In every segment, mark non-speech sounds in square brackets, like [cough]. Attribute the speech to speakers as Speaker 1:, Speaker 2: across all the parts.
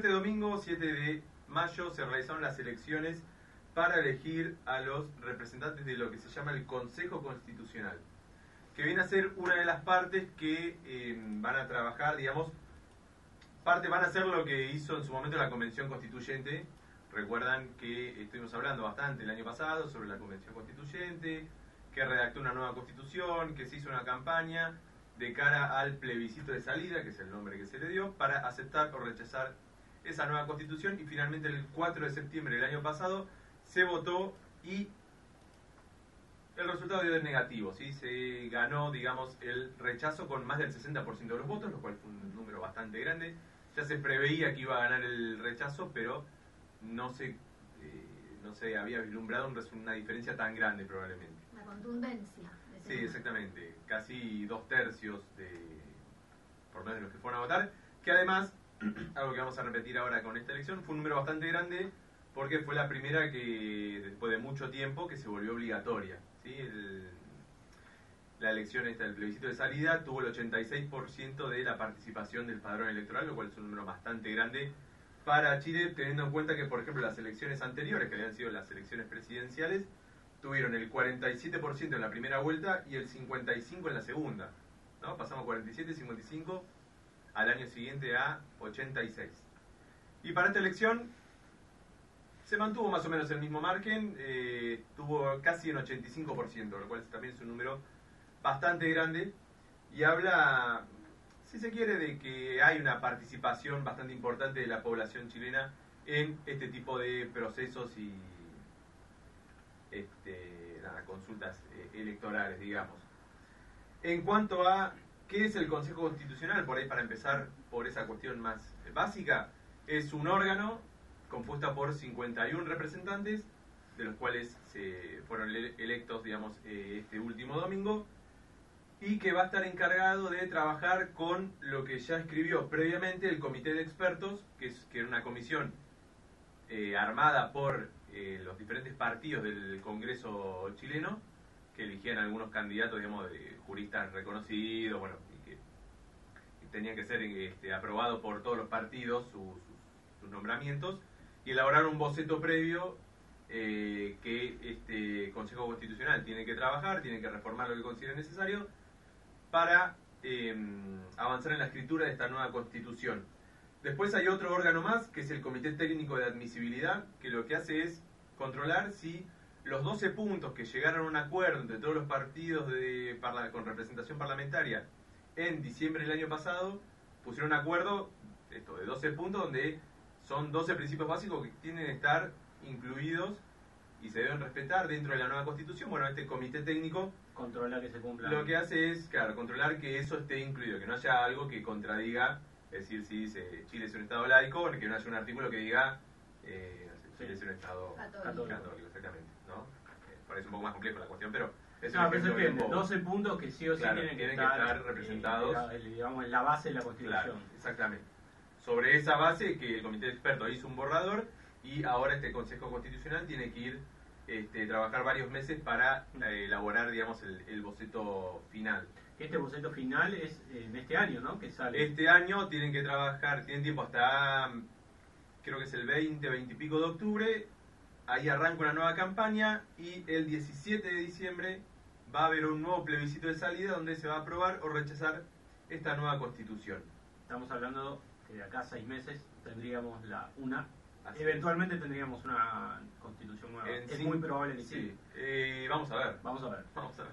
Speaker 1: este domingo, 7 de mayo, se realizaron las elecciones para elegir a los representantes de lo que se llama el Consejo Constitucional, que viene a ser una de las partes que eh, van a trabajar, digamos, parte van a hacer lo que hizo en su momento la Convención Constituyente. Recuerdan que estuvimos hablando bastante el año pasado sobre la Convención Constituyente, que redactó una nueva constitución, que se hizo una campaña de cara al plebiscito de salida, que es el nombre que se le dio, para aceptar o rechazar esa nueva constitución y finalmente el 4 de septiembre del año pasado se votó y el resultado dio negativo, ¿sí? se ganó digamos el rechazo con más del 60% de los votos, lo cual fue un número bastante grande. Ya se preveía que iba a ganar el rechazo, pero no se, eh, no se había vislumbrado una diferencia tan grande probablemente.
Speaker 2: La contundencia.
Speaker 1: Sí, exactamente. Casi dos tercios de, por lo menos de los que fueron a votar, que además, algo que vamos a repetir ahora con esta elección, fue un número bastante grande porque fue la primera que, después de mucho tiempo, que se volvió obligatoria. ¿sí? la elección esta del plebiscito de salida tuvo el 86% de la participación del padrón electoral, lo cual es un número bastante grande para Chile, teniendo en cuenta que, por ejemplo, las elecciones anteriores, que habían sido las elecciones presidenciales, tuvieron el 47% en la primera vuelta y el 55% en la segunda. ¿no? Pasamos 47, 55 al año siguiente a 86. Y para esta elección se mantuvo más o menos el mismo margen, eh, tuvo casi un 85%, lo cual también es un número bastante grande y habla, si se quiere, de que hay una participación bastante importante de la población chilena en este tipo de procesos y este, consultas eh, electorales, digamos. En cuanto a qué es el Consejo Constitucional, por ahí para empezar por esa cuestión más básica, es un órgano compuesto por 51 representantes, de los cuales se fueron electos, digamos, eh, este último domingo, y que va a estar encargado de trabajar con lo que ya escribió previamente el Comité de Expertos, que es que era una comisión eh, armada por eh, los diferentes partidos del Congreso chileno, que eligían algunos candidatos, digamos, de juristas reconocidos, bueno, y que tenían que ser este, aprobados por todos los partidos sus, nombramientos, y elaboraron un boceto previo eh, que este Consejo Constitucional tiene que trabajar, tiene que reformar lo que considere necesario para em, avanzar en la escritura de esta nueva constitución. Después hay otro órgano más, que es el Comité Técnico de Admisibilidad, que lo que hace es controlar si los 12 puntos que llegaron a un acuerdo entre todos los partidos de, con representación parlamentaria en diciembre del año pasado, pusieron un acuerdo esto, de 12 puntos donde son 12 principios básicos que tienen que estar incluidos y se deben respetar dentro de la nueva constitución. Bueno, este comité técnico
Speaker 3: controla que se cumpla.
Speaker 1: Lo que hace es, claro, controlar que eso esté incluido, que no haya algo que contradiga es decir, si dice Chile es un Estado laico, que no haya un artículo que diga eh, Chile es un Estado católico, exactamente. ¿no? Eh, parece un poco más complejo la cuestión, pero
Speaker 3: es no, pero que 12 puntos que sí o sí tienen, que, estar,
Speaker 1: eh, representados.
Speaker 3: digamos, en la base de la Constitución.
Speaker 1: exactamente. Sobre esa base que el Comité de Expertos hizo un borrador y ahora este Consejo Constitucional tiene que ir este, trabajar varios meses para mm. elaborar, digamos, el, el boceto final
Speaker 3: este boceto final es en este año, ¿no? Que sale.
Speaker 1: Este año tienen que trabajar, tienen tiempo hasta, creo que es el 20, 20 y pico de octubre. Ahí arranca una nueva campaña y el 17 de diciembre va a haber un nuevo plebiscito de salida donde se va a aprobar o rechazar esta nueva constitución.
Speaker 3: Estamos hablando que de acá a seis meses tendríamos la una. eventualmente tendríamos una constitución nueva. es muy probable que
Speaker 1: sí. Eh, vamos a ver.
Speaker 3: Vamos a ver.
Speaker 1: Vamos a ver.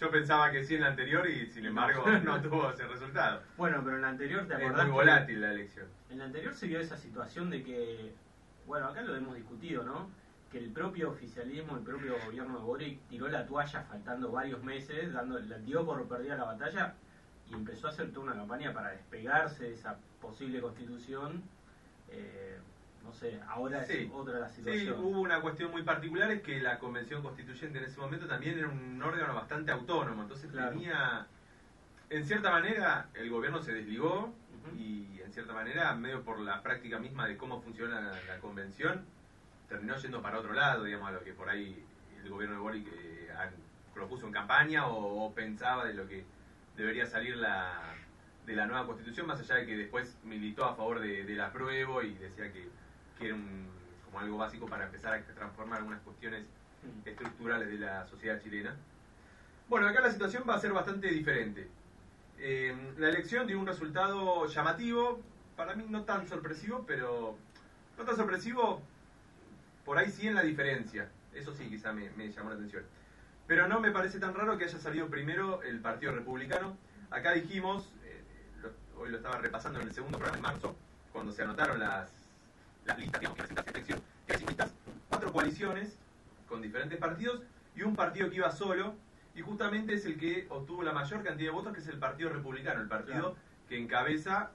Speaker 1: Yo pensaba que sí en la anterior y sin embargo [laughs] no tuvo ese resultado.
Speaker 3: Bueno, pero en la anterior te acordás.
Speaker 1: Es muy volátil la elección.
Speaker 3: En la anterior se dio esa situación de que, bueno, acá lo hemos discutido, ¿no? Que el propio oficialismo, el propio gobierno de Boric tiró la toalla faltando varios meses, dando, la dio por perdida la batalla y empezó a hacer toda una campaña para despegarse de esa posible constitución. Eh, no sé, ahora es otra la situación.
Speaker 1: Sí, hubo una cuestión muy particular, es que la Convención Constituyente en ese momento también era un órgano bastante autónomo, entonces tenía, en cierta manera, el gobierno se desligó y en cierta manera, medio por la práctica misma de cómo funciona la, Convención, terminó yendo para otro lado, digamos, a lo que por ahí el gobierno de Boric propuso en campaña o, pensaba de lo que debería salir la de la nueva constitución, más allá de que después militó a favor de, del apruebo y decía que, que era un, como algo básico para empezar a transformar algunas cuestiones estructurales de la sociedad chilena. Bueno, acá la situación va a ser bastante diferente. Eh, la elección dio un resultado llamativo, para mí no tan sorpresivo, pero no tan sorpresivo, por ahí sí en la diferencia. Eso sí, quizá me, me llamó la atención. Pero no me parece tan raro que haya salido primero el Partido Republicano. Acá dijimos, eh, lo- hoy lo estaba repasando en el segundo programa de marzo, cuando se anotaron las, las listas digamos, que esta elección, eran listas, cuatro coaliciones con diferentes partidos y un partido que iba solo, y justamente es el que obtuvo la mayor cantidad de votos, que es el Partido Republicano, el partido
Speaker 3: Claro.
Speaker 1: que encabeza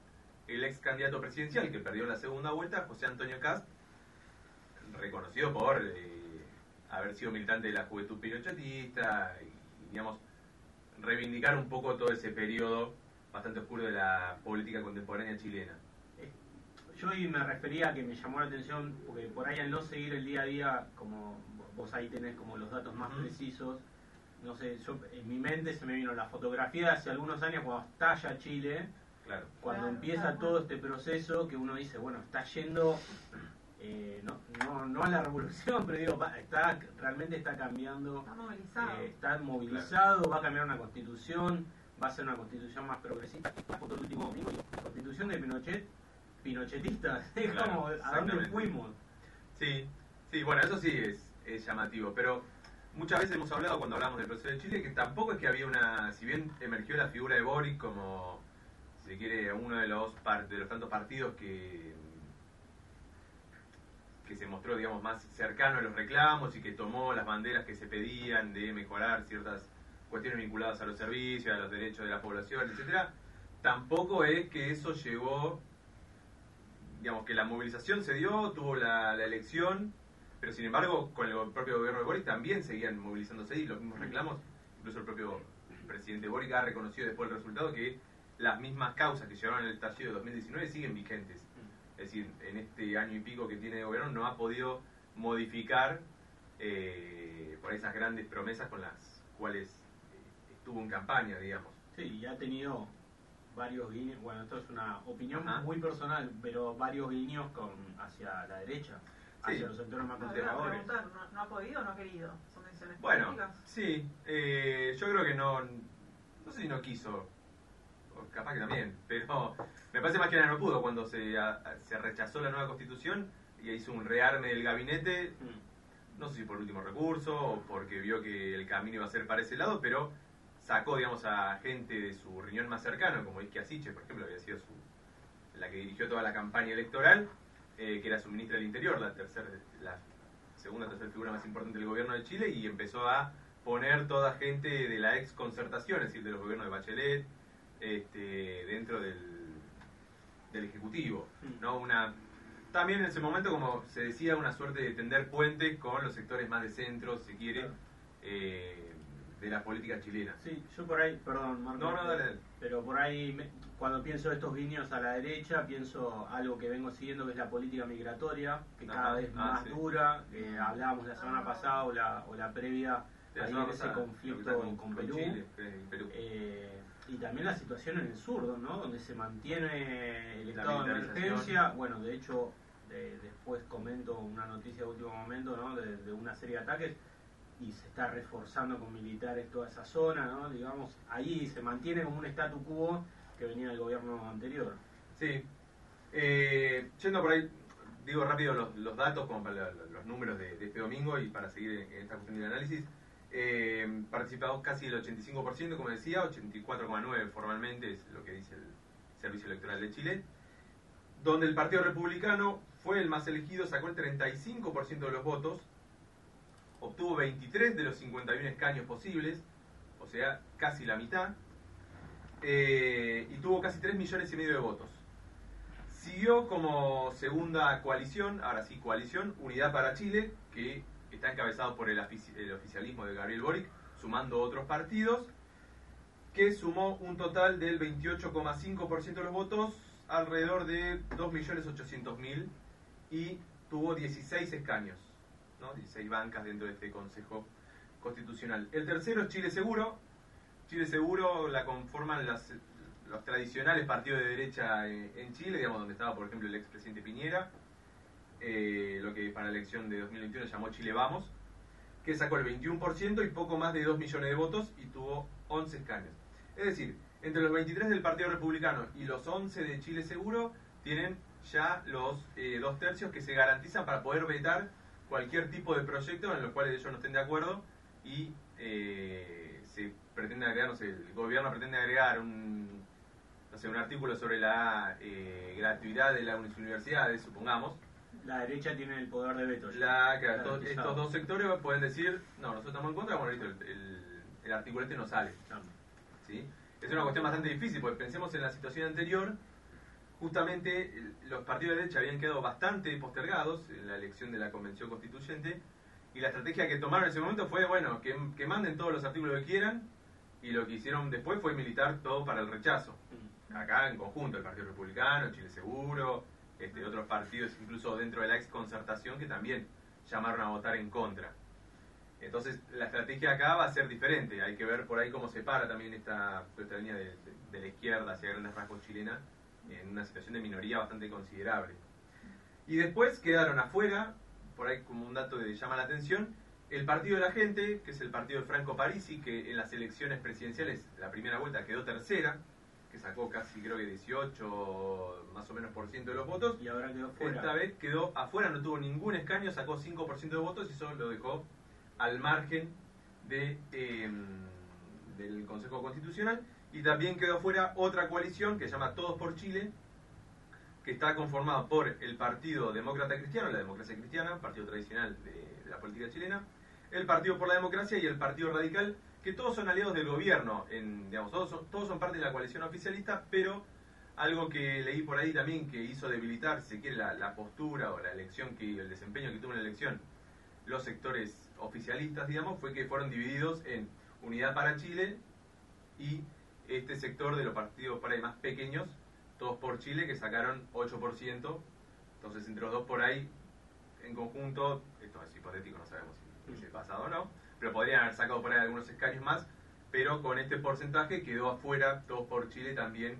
Speaker 1: el ex candidato presidencial, que perdió la segunda vuelta, José Antonio Cast, reconocido por eh, haber sido militante de la juventud pinochetista y, digamos, reivindicar un poco todo ese periodo bastante oscuro de la política contemporánea chilena.
Speaker 3: Yo hoy me refería a que me llamó la atención, porque por ahí al no seguir el día a día, como vos ahí tenés como los datos más precisos, no sé, yo en mi mente se me vino la fotografía de hace algunos años cuando estalla Chile,
Speaker 1: Claro.
Speaker 3: cuando
Speaker 2: Claro,
Speaker 3: empieza
Speaker 2: claro.
Speaker 3: todo este proceso que uno dice, bueno, está yendo, eh, no, no, no a la revolución, [laughs] pero digo, va- está, realmente está cambiando
Speaker 2: Está movilizado.
Speaker 3: eh, está movilizado, va a cambiar una constitución, va a ser una constitución más progresista. La foto del último domingo, digo, constitución de Pinochet, pinochetista, [laughs] es
Speaker 1: Claro,
Speaker 3: como, ¿a dónde fuimos?
Speaker 1: Sí, sí, bueno, eso sí es, es llamativo, pero muchas veces hemos hablado cuando hablamos del proceso de Chile que tampoco es que había una, si bien emergió la figura de Boric como, si se quiere, uno de los, par- de los tantos partidos que que se mostró, digamos, más cercano a los reclamos y que tomó las banderas que se pedían de mejorar ciertas cuestiones vinculadas a los servicios, a los derechos de la población, etcétera, tampoco es que eso llegó digamos que la movilización se dio, tuvo la, la elección, pero sin embargo con el propio gobierno de Boric también seguían movilizándose y los mismos reclamos, incluso el propio presidente Boric ha reconocido después del resultado que las mismas causas que llevaron el estallido de 2019 siguen vigentes. Es decir, en este año y pico que tiene de gobierno no ha podido modificar eh, por esas grandes promesas con las cuales eh, estuvo en campaña, digamos.
Speaker 3: Sí, y ha tenido varios guiños, bueno, esto es una opinión
Speaker 1: Ajá.
Speaker 3: muy personal, pero varios guiños con hacia la derecha, hacia
Speaker 1: Sí.
Speaker 3: los sectores más conservadores.
Speaker 2: preguntar, ¿no, no ha podido o no ha querido? ¿Son decisiones
Speaker 1: Bueno,
Speaker 2: políticas?
Speaker 1: sí, eh, yo creo que no, no sé si no quiso, o capaz que también, pero me parece más que nada no pudo cuando se, a- se rechazó la nueva constitución y hizo un rearme del gabinete,
Speaker 3: Mm.
Speaker 1: no sé si por último recurso o porque vio que el camino iba a ser para ese lado, pero sacó, digamos, a gente de su riñón más cercano, como Isquia Siche, por ejemplo, había sido su, la que dirigió toda la campaña electoral, eh, que era su ministra del Interior, la tercera, la segunda o tercera figura más importante del gobierno de Chile, y empezó a poner toda gente de la ex concertación, es decir, de los gobiernos de Bachelet, este, dentro del, del Ejecutivo.
Speaker 3: Mm.
Speaker 1: ¿no? Una, también en ese momento, como se decía, una suerte de tender puentes con los sectores más de centro, si quiere, eh, de la política chilena.
Speaker 3: Sí, yo por ahí, perdón, Marco.
Speaker 1: No, no, dale, dale.
Speaker 3: Pero por ahí, me- cuando pienso estos guiños a la derecha, pienso algo que vengo siguiendo, que es la política migratoria, que cada
Speaker 1: Ajá,
Speaker 3: vez
Speaker 1: ah,
Speaker 3: más
Speaker 1: sí.
Speaker 3: dura. que hablábamos la semana pasada o la, o la previa
Speaker 1: De
Speaker 3: ahí ese conflicto con,
Speaker 1: está con
Speaker 3: Perú.
Speaker 1: Chile, eh, y Perú.
Speaker 3: Eh, y también la situación en el sur, ¿no? Donde se mantiene el estado de emergencia. Bueno, de hecho, de- después comento una noticia de último momento, ¿no? De, de una serie de ataques y se está reforzando con militares toda esa zona, ¿no? Digamos, ahí se mantiene como un statu quo que venía del gobierno anterior.
Speaker 1: Sí. Eh, yendo por ahí, digo rápido los, datos, como para los números de, este domingo y para seguir en, esta cuestión del análisis. Eh, participado casi el 85%, como decía, 84,9% formalmente es lo que dice el Servicio Electoral de Chile. Donde el Partido Republicano fue el más elegido, sacó el 35% de los votos, obtuvo 23 de los 51 escaños posibles, o sea, casi la mitad, eh, y tuvo casi 3 millones y medio de votos. Siguió como segunda coalición, ahora sí coalición, Unidad para Chile, que está encabezado por el, el oficialismo de Gabriel Boric, sumando otros partidos, que sumó un total del 28,5% de los votos, alrededor de 2.800.000, y tuvo 16 escaños, ¿no? 16 bancas dentro de este Consejo Constitucional. El tercero es Chile Seguro. Chile Seguro la conforman los tradicionales partidos de derecha en, en Chile, digamos, donde estaba, por ejemplo, el expresidente Piñera, eh, lo que para la elección de 2021 llamó Chile Vamos, que sacó el 21% y poco más de 2 millones de votos y tuvo 11 escaños. Es decir, entre los 23 del Partido Republicano y los 11 de Chile Seguro, tienen ya los eh, dos tercios que se garantizan para poder vetar cualquier tipo de proyecto en los cuales ellos no estén de acuerdo y eh, se pretende agregar, no sé, el gobierno pretende agregar un, no sé, un artículo sobre la eh, gratuidad de las universidades, supongamos.
Speaker 3: La derecha tiene el poder de veto.
Speaker 1: La, estos, dos sectores pueden decir, no, nosotros estamos en contra, bueno, listo, el, el- el artículo este no sale. ¿sí? Es una cuestión bastante difícil, porque pensemos en la situación anterior, justamente los partidos de derecha habían quedado bastante postergados en la elección de la Convención Constituyente, y la estrategia que tomaron en ese momento fue, bueno, que, que manden todos los artículos que quieran, y lo que hicieron después fue militar todo para el rechazo. Acá en conjunto, el Partido Republicano, Chile Seguro, este, otros partidos, incluso dentro de la ex concertación, que también llamaron a votar en contra. Entonces, la estrategia acá va a ser diferente. Hay que ver por ahí cómo se para también esta, esta línea de, de- de la izquierda hacia grandes rasgos chilena en una situación de minoría bastante considerable. Y después quedaron afuera, por ahí como un dato que llama la atención, el Partido de la Gente, que es el partido de Franco Parisi, que en las elecciones presidenciales, la primera vuelta quedó tercera, que sacó casi creo que 18 más o menos por ciento de los votos.
Speaker 3: Y ahora quedó fuera.
Speaker 1: Esta vez quedó afuera, no tuvo ningún escaño, sacó 5% de votos y eso lo dejó al margen de, eh, del Consejo Constitucional. Y también quedó fuera otra coalición que se llama Todos por Chile, que está conformada por el Partido Demócrata Cristiano, la democracia cristiana, partido tradicional de, la política chilena, el Partido por la Democracia y el Partido Radical, que todos son aliados del gobierno, en, digamos, todos, son, todos son parte de la coalición oficialista, pero algo que leí por ahí también que hizo debilitar, si la postura o la elección, que el desempeño que tuvo en la elección los sectores oficialistas, digamos, fue que fueron divididos en Unidad para Chile y este sector de los partidos por ahí más pequeños, todos por Chile, que sacaron 8%. Entonces, entre los dos por ahí, en conjunto, esto es hipotético, no sabemos si hubiese pasado o no, pero podrían haber sacado por ahí algunos escaños más, pero con este porcentaje quedó afuera, todos por Chile también,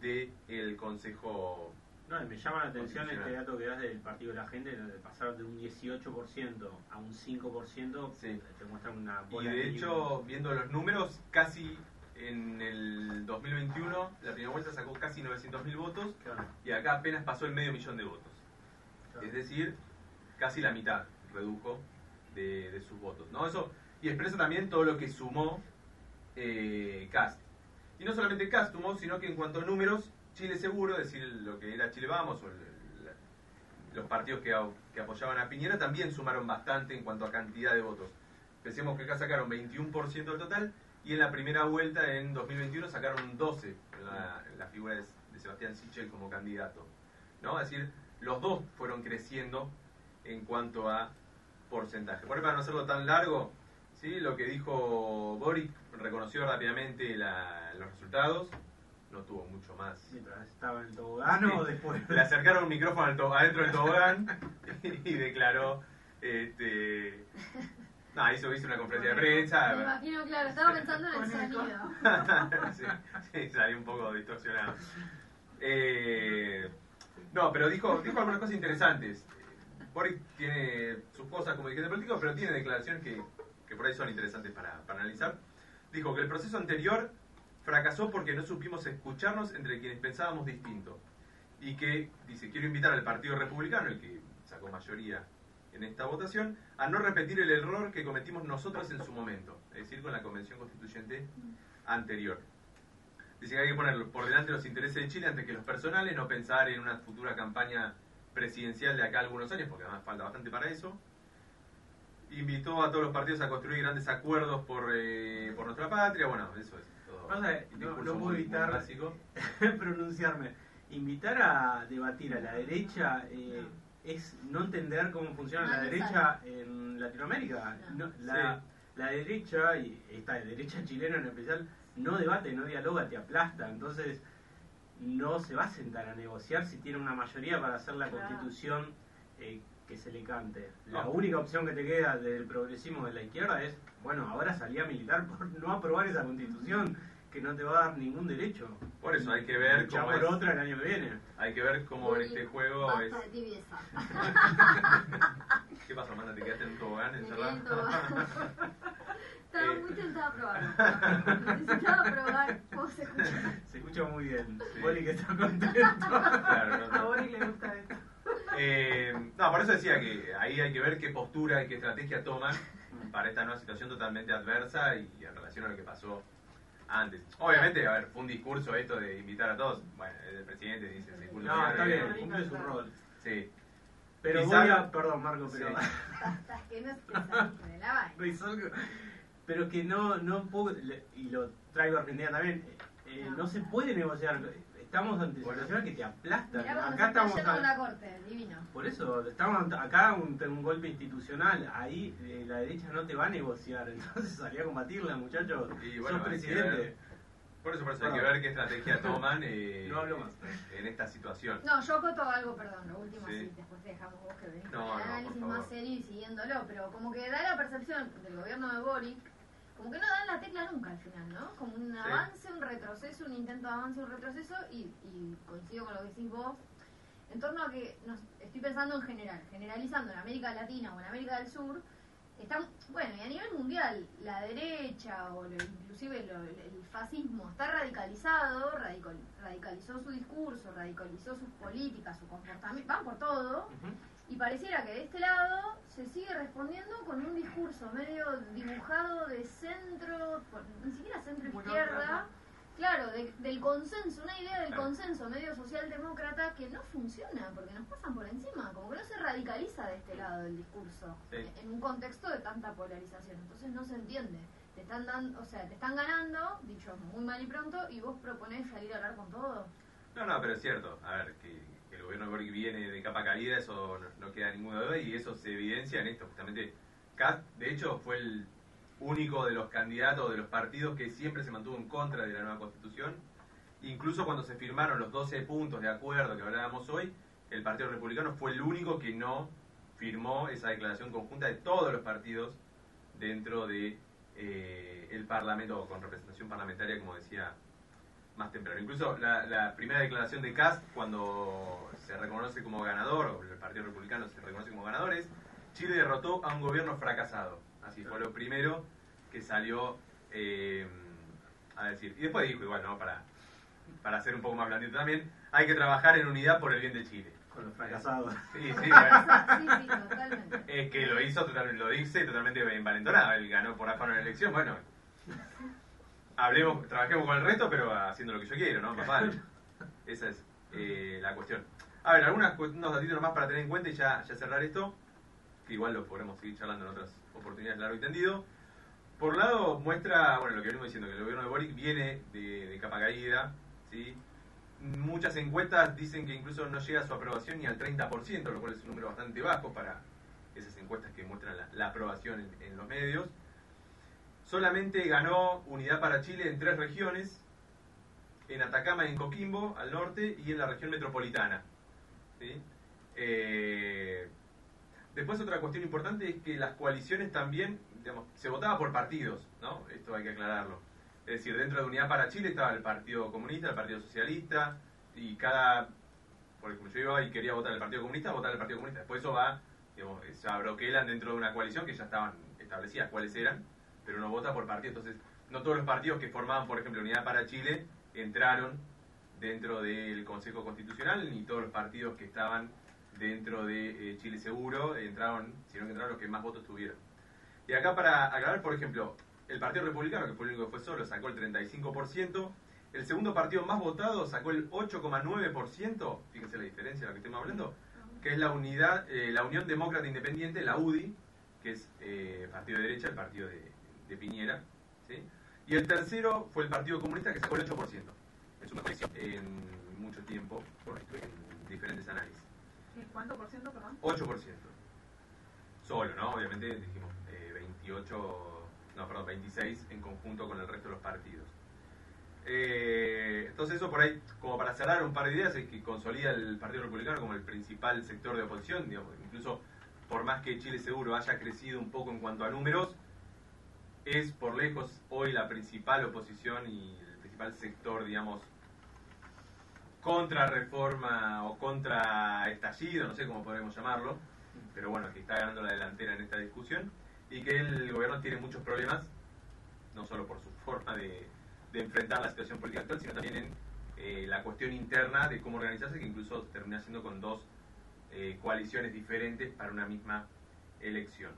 Speaker 1: del Consejo
Speaker 3: No, y me llama la atención este dato que das del partido de la gente, de pasar de un 18% a un 5%,
Speaker 1: Sí.
Speaker 3: te muestra una
Speaker 1: Y
Speaker 3: de
Speaker 1: hecho, viendo los números, casi en el 2021, la primera vuelta sacó casi 900.000 votos
Speaker 3: Claro,
Speaker 1: y acá apenas pasó el medio millón de votos.
Speaker 3: claro.
Speaker 1: Es decir, casi la mitad redujo de, de sus votos. ¿no? Eso, y expresa también todo lo que sumó eh, Cast. Y no solamente Cast sumó, sino que en cuanto a números, Chile Seguro, es decir, lo que era Chile Vamos, o el- los partidos que, que apoyaban a Piñera, también sumaron bastante en cuanto a cantidad de votos. Pensemos que acá sacaron 21% del total y en la primera vuelta, en 2021, sacaron un 12% en la, en la figura de, de Sebastián Sichel como candidato. ¿no? Es decir, los dos fueron creciendo en cuanto a porcentaje. Por para no hacerlo tan largo, ¿sí? lo que dijo Boric reconoció rápidamente la- los resultados, no tuvo mucho más.
Speaker 3: Mientras estaba en el tobogán o después.
Speaker 1: Le acercaron un micrófono al adentro del tobogán [laughs] y declaró, este, no, hizo, hizo una conferencia de
Speaker 4: Me
Speaker 1: prensa.
Speaker 4: imagino, claro, estaba pensando en el sonido. [laughs]
Speaker 1: sí, sí, salió un poco distorsionado. Eh, no, pero dijo, dijo algunas cosas interesantes. Boric tiene sus cosas como dirigente político, pero tiene declaraciones que, que por ahí son interesantes para, para analizar. Dijo que el proceso anterior fracasó porque no supimos escucharnos entre quienes pensábamos distinto. Y que, dice, quiero invitar al Partido Republicano, el que sacó mayoría en esta votación, a no repetir el error que cometimos nosotros en su momento, es decir, con la Convención Constituyente anterior. Dice que hay que poner por delante los intereses de Chile antes que los personales, no pensar en una futura campaña presidencial de acá a algunos años, porque además falta bastante para eso. Invitó a todos los partidos a construir grandes acuerdos por, eh, por nuestra patria. Bueno, eso es todo.
Speaker 3: No-
Speaker 1: discurso
Speaker 3: no puedo evitar- [laughs] pronunciarme. Invitar a debatir a la derecha eh, es no entender cómo funciona
Speaker 4: No
Speaker 3: la derecha en Latinoamérica.
Speaker 4: No.
Speaker 3: No, la, la derecha, y esta derecha chilena en especial, no debate, no dialoga, te aplasta. Entonces, no se va a sentar a negociar si tiene una mayoría para hacer la
Speaker 2: Claro.
Speaker 3: constitución eh, que se le cante. La
Speaker 1: No.
Speaker 3: única opción que te queda del progresismo de la izquierda es, bueno, ahora salí a militar [laughs] por no aprobar esa constitución que no te va a dar ningún derecho.
Speaker 1: Por eso hay que ver
Speaker 3: Luchá
Speaker 1: cómo
Speaker 3: por
Speaker 1: es,
Speaker 3: otra el año que viene.
Speaker 1: hay que ver cómo en este juego es... [laughs] ¿Qué pasó, Amanda? ¿Te quedaste en un tobogán
Speaker 4: Me
Speaker 1: encerrado?
Speaker 4: quedé en tobogán. [laughs] Estaba
Speaker 1: Eh.
Speaker 4: muy tentada a probar. Necesitaba probar cómo se escucha.
Speaker 3: Se escucha muy bien.
Speaker 1: Sí.
Speaker 3: Boli que está contento.
Speaker 1: Claro, no,
Speaker 2: A
Speaker 1: no.
Speaker 2: Boris le gusta esto.
Speaker 1: Eh, no, por eso decía que ahí hay que ver qué postura y qué estrategia toman para esta nueva situación totalmente adversa y en relación a lo que pasó antes. Obviamente, a ver, fue un discurso esto de invitar a todos. Bueno, el presidente dice el discurso.
Speaker 3: No, está
Speaker 1: bien.
Speaker 3: cumple su rol.
Speaker 1: Sí.
Speaker 3: Pero
Speaker 1: Quizá-
Speaker 3: voy a. Perdón, Marco, pero.
Speaker 1: Sí.
Speaker 4: Que no de la vaina.
Speaker 3: Pero que no, no puedo, y lo traigo a Argentina también, eh, eh, no se puede negociar. Estamos ante situaciones que te aplastan.
Speaker 4: Mirá
Speaker 3: Acá estamos
Speaker 4: yendo a
Speaker 3: a-
Speaker 4: una corte, divino.
Speaker 3: Por eso, estamos acá un, un golpe institucional. Ahí eh, la derecha no te va a negociar. [laughs] Entonces salí a combatirla, muchachos.
Speaker 1: Y bueno,
Speaker 3: Sos presidente.
Speaker 1: ver. Por eso, por eso hay que ver qué estrategia [laughs] toman eh,
Speaker 3: No hablo más.
Speaker 1: en esta situación.
Speaker 4: No, yo acoto algo, perdón, lo último
Speaker 1: Sí.
Speaker 4: sí, después te dejamos vos que venís
Speaker 1: No,
Speaker 4: con
Speaker 1: no,
Speaker 4: el análisis más serio y siguiéndolo, pero como que da la percepción del gobierno de Boric, como que no dan la tecla nunca al final, ¿no? Como un
Speaker 1: Sí.
Speaker 4: avance, un retroceso, un intento de avance, un retroceso, y, y coincido con lo que decís vos, en torno a que, nos, estoy pensando en general, generalizando en América Latina o en América del Sur, están, bueno, y a nivel mundial, la derecha o lo- inclusive lo- el fascismo está radicalizado, radical- radicalizó su discurso, radicalizó sus políticas, su comportamiento, van por todo, y pareciera que de este lado se sigue respondiendo con un discurso medio dibujado de centro, ni siquiera centro izquierda, claro, de- del consenso, una idea del consenso medio socialdemócrata que no funciona, porque nos pasan por encima, como que no se radicaliza de este lado del discurso,
Speaker 1: Sí.
Speaker 4: en un contexto de tanta polarización, entonces no se entiende. Te están dando, o sea, te están ganando, dicho muy mal y pronto, y vos proponés salir a hablar con todo.
Speaker 1: No, no, pero es cierto. A ver, que, gobierno de viene de capa caída, eso no, no queda ninguna duda y eso se evidencia en esto. Justamente, Kat, de hecho, fue el único de los candidatos de los partidos que siempre se mantuvo en contra de la nueva constitución. Incluso cuando se firmaron los 12 puntos de acuerdo que hablábamos hoy, el Partido Republicano fue el único que no firmó esa declaración conjunta de todos los partidos dentro de eh, el Parlamento con representación parlamentaria, como decía más temprano. Incluso la, la primera declaración de Cast, cuando se reconoce como ganador, o el Partido Republicano se reconoce como ganador, es Chile derrotó a un gobierno fracasado. Así fue lo primero que salió eh, a decir. Y después dijo, igual, ¿no? Para, para ser un poco más blandito también, hay que trabajar en unidad por el bien de Chile.
Speaker 3: Con los fracasados.
Speaker 1: Sí, sí, bueno. [laughs]
Speaker 4: Sí, sí, totalmente.
Speaker 1: Es que lo hizo totalmente, lo dice totalmente envalentonado. Él ganó por afano la elección. Bueno, hablemos, trabajemos con el resto, pero haciendo lo que yo quiero, ¿no? Vale. Esa es eh, la cuestión. A ver, algunos unos datitos nomás para tener en cuenta y ya, ya cerrar esto, que igual lo podremos seguir charlando en otras oportunidades largo y tendido. Por un lado, muestra, bueno, lo que venimos diciendo, que el gobierno de Boric viene de, de capa caída, ¿sí? Muchas encuestas dicen que incluso no llega su aprobación ni al 30%, lo cual es un número bastante bajo para esas encuestas que muestran la, la aprobación en, en los medios. Solamente ganó Unidad para Chile en tres regiones, en Atacama y en Coquimbo, al norte, y en la región metropolitana. Eh, después otra cuestión importante es que las coaliciones también, se votaba por partidos, ¿no? Esto hay que aclararlo. Es decir, dentro de Unidad para Chile estaba el Partido Comunista, el Partido Socialista, y cada, por ejemplo, yo iba y quería votar el Partido Comunista, votar el Partido Comunista. Después eso va, digamos, se abroquelan dentro de una coalición que ya estaban establecidas cuáles eran, pero uno vota por partido. Entonces, no todos los partidos que formaban, por ejemplo, Unidad para Chile, entraron dentro del Consejo Constitucional, ni todos los partidos que estaban dentro de eh, Chile Seguro entraron, sino que entraron los que más votos tuvieron. Y acá para aclarar, por ejemplo, el Partido Republicano, que fue el único que fue solo, sacó el 35%. El segundo partido más votado sacó el 8,9%. Fíjense la diferencia de lo que estamos hablando. Que es la unidad, eh, la Unión Demócrata Independiente, la UDI, que es eh, partido de derecha, el partido de, de Piñera. ¿sí? Y el tercero fue el Partido Comunista, que sacó el 8%. Es una coalición en mucho tiempo, por en diferentes análisis.
Speaker 2: ¿Qué- ¿Cuánto por ciento, perdón?
Speaker 1: 8%. Solo, ¿no? Obviamente dijimos eh, 28, no, perdón, 26 en conjunto con el resto de los partidos. Eh, entonces eso por ahí, como para cerrar un par de ideas, es que consolida el Partido Republicano como el principal sector de oposición, digamos, incluso por más que Chile Seguro haya crecido un poco en cuanto a números, es por lejos hoy la principal oposición y el principal sector, digamos, contra reforma o contra estallido, no sé cómo podemos llamarlo, pero bueno, que está ganando la delantera en esta discusión y que el gobierno tiene muchos problemas, no solo por su forma de, enfrentar la situación política actual, sino también en eh, la cuestión interna de cómo organizarse, que incluso termina siendo con dos eh, coaliciones diferentes para una misma elección.